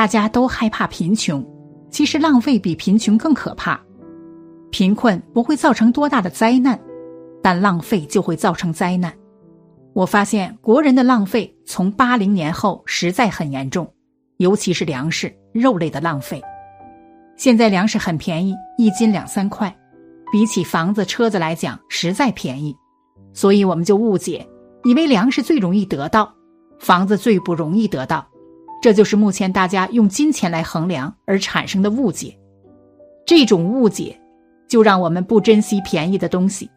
大家都害怕贫穷，其实浪费比贫穷更可怕。贫困不会造成多大的灾难，但浪费就会造成灾难。我发现国人的浪费从八零年后实在很严重，尤其是粮食、肉类的浪费。现在粮食很便宜，一斤两三块，比起房子、车子来讲实在便宜，所以我们就误解，以为粮食最容易得到，房子最不容易得到。这就是目前大家用金钱来衡量而产生的误解。这种误解，就让我们不珍惜便宜的东西。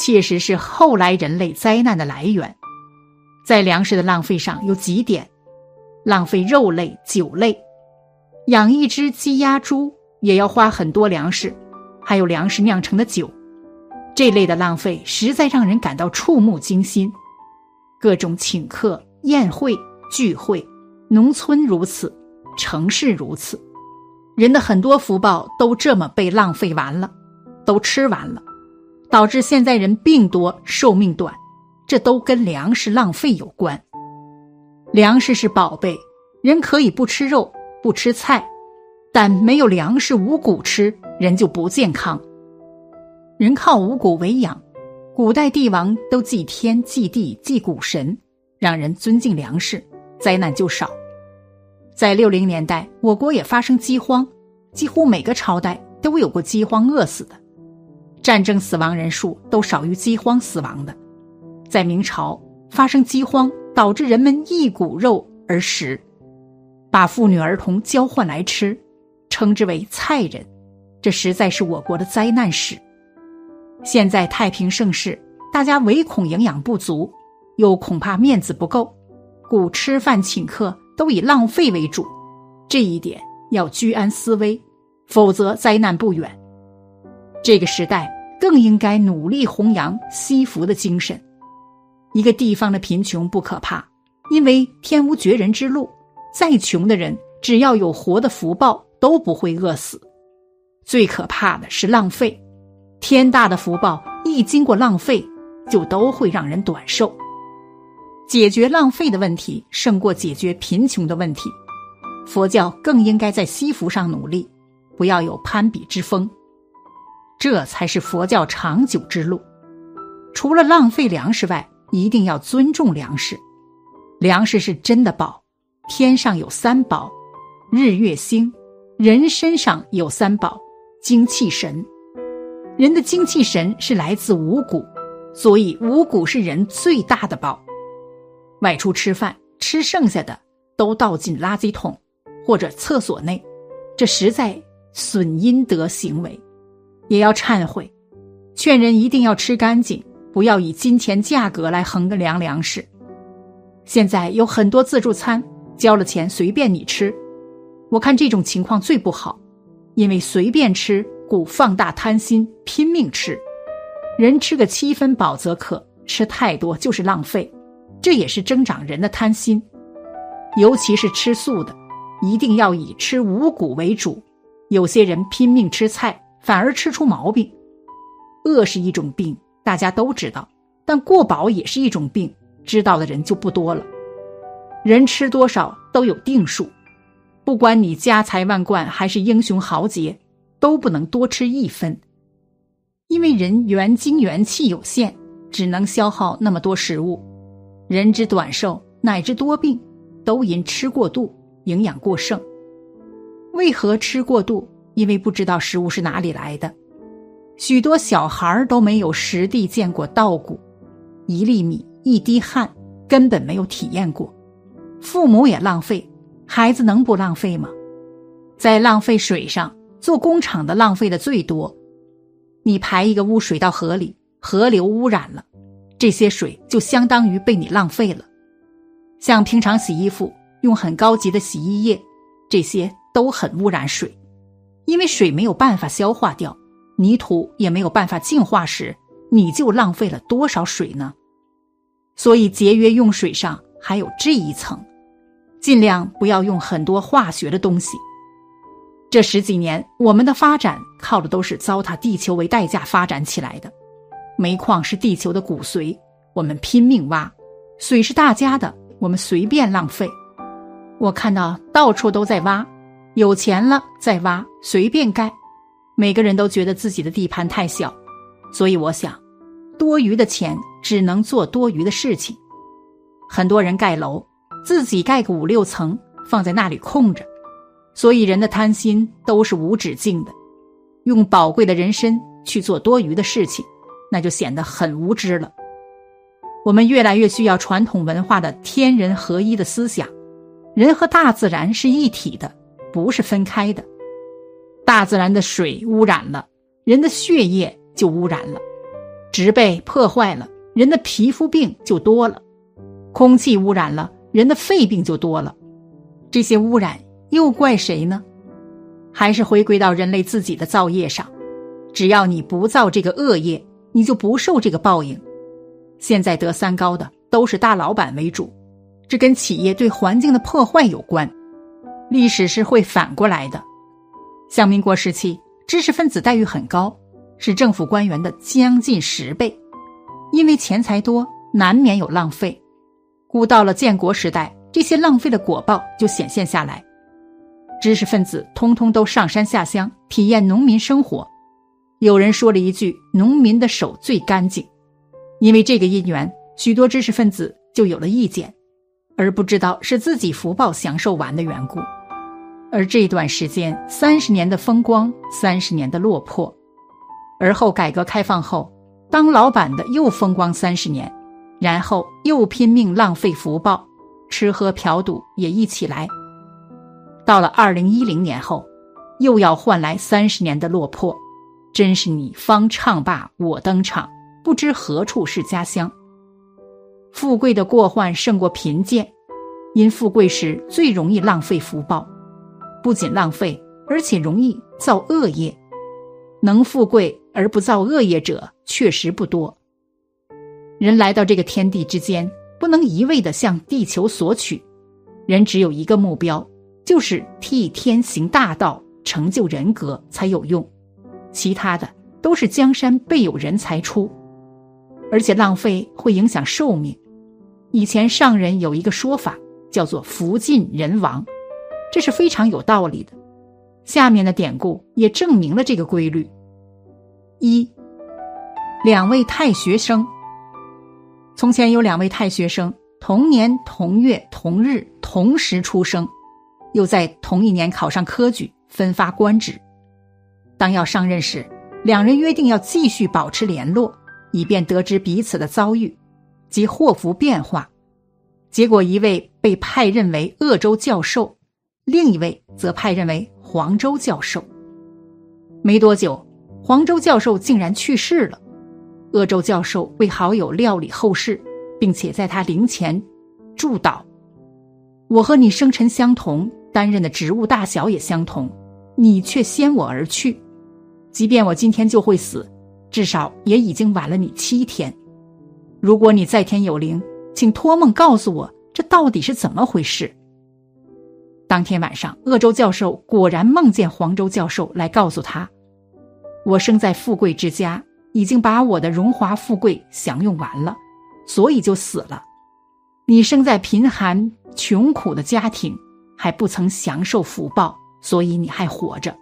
确实是后来人类灾难的来源，在粮食的浪费上有几点：浪费肉类、酒类，养一只鸡、鸭、猪也要花很多粮食，还有粮食酿成的酒，这类的浪费实在让人感到触目惊心。各种请客、宴会、聚会，农村如此，城市如此，人的很多福报都这么被浪费完了，都吃完了。导致现在人病多、寿命短，这都跟粮食浪费有关。粮食是宝贝，人可以不吃肉、不吃菜，但没有粮食、五谷吃，人就不健康。人靠五谷为养，古代帝王都祭天、祭地、祭谷神，让人尊敬粮食，灾难就少。在六零年代，我国也发生饥荒，几乎每个朝代都有过饥荒饿死的。战争死亡人数都少于饥荒死亡的，在明朝发生饥荒，导致人们一骨肉而食，把妇女儿童交换来吃，称之为菜人，这实在是我国的灾难史。现在太平盛世，大家唯恐营养不足，又恐怕面子不够，故吃饭请客都以浪费为主，这一点要居安思危，否则灾难不远。这个时代更应该努力弘扬惜福的精神。一个地方的贫穷不可怕，因为天无绝人之路，再穷的人只要有活的福报，都不会饿死。最可怕的是浪费，天大的福报一经过浪费，就都会让人短寿。解决浪费的问题胜过解决贫穷的问题。佛教更应该在惜福上努力，不要有攀比之风。这才是佛教长久之路。除了浪费粮食外，一定要尊重粮食。粮食是真的宝，天上有三宝，日月星；人身上有三宝，精气神。人的精气神是来自五谷，所以五谷是人最大的宝。外出吃饭，吃剩下的都倒进垃圾桶或者厕所内，这实在损阴德行为。也要忏悔，劝人一定要吃干净，不要以金钱价格来衡量粮食。现在有很多自助餐，交了钱随便你吃，我看这种情况最不好，因为随便吃故放大贪心，拼命吃。人吃个七分饱则可，吃太多就是浪费，这也是增长人的贪心。尤其是吃素的，一定要以吃五谷为主。有些人拼命吃菜。反而吃出毛病，饿是一种病，大家都知道，但过饱也是一种病，知道的人就不多了。人吃多少都有定数，不管你家财万贯还是英雄豪杰，都不能多吃一分，因为人元精元气有限，只能消耗那么多食物。人之短寿乃至多病，都因吃过度，营养过剩。为何吃过度？因为不知道食物是哪里来的，许多小孩都没有实地见过稻谷，一粒米、一滴汗根本没有体验过。父母也浪费，孩子能不浪费吗？在浪费水上，做工厂的浪费的最多。你排一个污水到河里，河流污染了，这些水就相当于被你浪费了。像平常洗衣服用很高级的洗衣液，这些都很污染水。因为水没有办法消化掉，泥土也没有办法净化时，你就浪费了多少水呢？所以节约用水上还有这一层，尽量不要用很多化学的东西。这十几年我们的发展靠的都是糟蹋地球为代价发展起来的。煤矿是地球的骨髓，我们拼命挖；水是大家的，我们随便浪费。我看到到处都在挖，有钱了再挖，随便盖。每个人都觉得自己的地盘太小，所以我想，多余的钱只能做多余的事情。很多人盖楼，自己盖个五六层，放在那里空着。所以人的贪心都是无止境的，用宝贵的人身去做多余的事情，那就显得很无知了。我们越来越需要传统文化的天人合一的思想，人和大自然是一体的，不是分开的。大自然的水污染了，人的血液就污染了；植被破坏了，人的皮肤病就多了；空气污染了，人的肺病就多了。这些污染。又怪谁呢？还是回归到人类自己的造业上。只要你不造这个恶业，你就不受这个报应。现在得三高的都是大老板为主，这跟企业对环境的破坏有关。历史是会反过来的。像民国时期，知识分子待遇很高，是政府官员的将近十倍。因为钱财多，难免有浪费。故到了建国时代，这些浪费的果报就显现下来。知识分子通通都上山下乡体验农民生活。有人说了一句：“农民的手最干净。”因为这个因缘，许多知识分子就有了意见，而不知道是自己福报享受完的缘故。而这段时间，三十年的风光，三十年的落魄。而后改革开放后，当老板的又风光三十年，然后又拼命浪费福报，吃喝嫖赌也一起来。到了二零一零年后，又要换来三十年的落魄，真是你方唱罢我登场，不知何处是家乡。富贵的过患胜过贫贱，因富贵时最容易浪费福报，不仅浪费，而且容易造恶业。能富贵而不造恶业者，确实不多。人来到这个天地之间，不能一味的向地球索取，人只有一个目标。就是替天行大道，成就人格才有用，其他的都是江山辈有人才出，而且浪费会影响寿命。以前上人有一个说法，叫做“福尽人亡”，这是非常有道理的。下面的典故也证明了这个规律。一，两位太学生。从前有两位太学生，同年同月同日同时出生。又在同一年考上科举，分发官职。当要上任时，两人约定要继续保持联络，以便得知彼此的遭遇及祸福变化。结果，一位被派任为鄂州教授，另一位则派任为黄州教授。没多久，黄州教授竟然去世了。鄂州教授为好友料理后事，并且在他灵前祝祷：“我和你生辰相同。”担任的职务大小也相同，你却先我而去。即便我今天就会死，至少也已经晚了你七天。如果你在天有灵，请托梦告诉我，这到底是怎么回事？当天晚上，鄂州教授果然梦见黄州教授来告诉他：“我生在富贵之家，已经把我的荣华富贵享用完了，所以就死了。你生在贫寒穷苦的家庭。”还不曾享受福报，所以你还活着。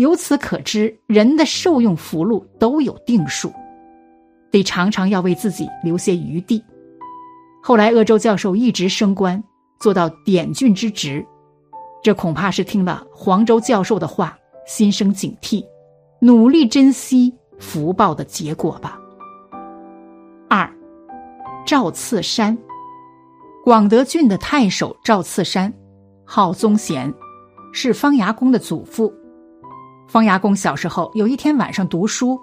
由此可知，人的受用福禄都有定数，得常常要为自己留些余地。后来，鄂州教授一直升官，做到典郡之职，这恐怕是听了黄州教授的话，心生警惕，努力珍惜福报的结果吧。二，赵次山，广德郡的太守赵次山。号宗贤，是方牙公的祖父。方牙公小时候有一天晚上读书，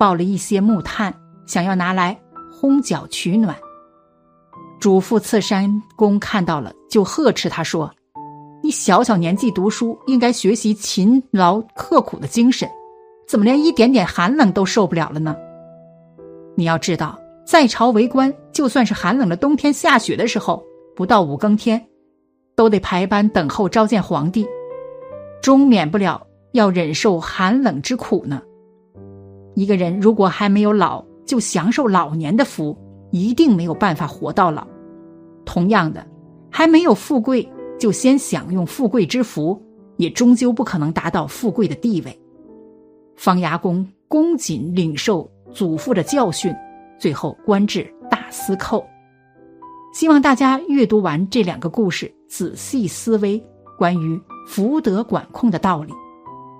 抱了一些木炭，想要拿来烘脚取暖。主父次山公看到了，就呵斥他说：“你小小年纪读书，应该学习勤劳刻苦的精神，怎么连一点点寒冷都受不了了呢？你要知道，在朝为官，就算是寒冷的冬天下雪的时候，不到五更天。”都得排班等候召见皇帝，终免不了要忍受寒冷之苦呢。一个人如果还没有老，就享受老年的福，一定没有办法活到老。同样的，还没有富贵，就先享用富贵之福，也终究不可能达到富贵的地位。方牙公恭谨领受祖父的教训，最后官至大司寇。希望大家阅读完这两个故事，仔细思维关于福德管控的道理，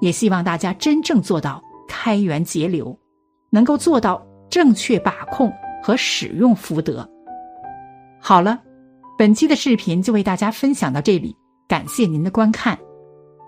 也希望大家真正做到开源节流，能够做到正确把控和使用福德。好了，本期的视频就为大家分享到这里，感谢您的观看。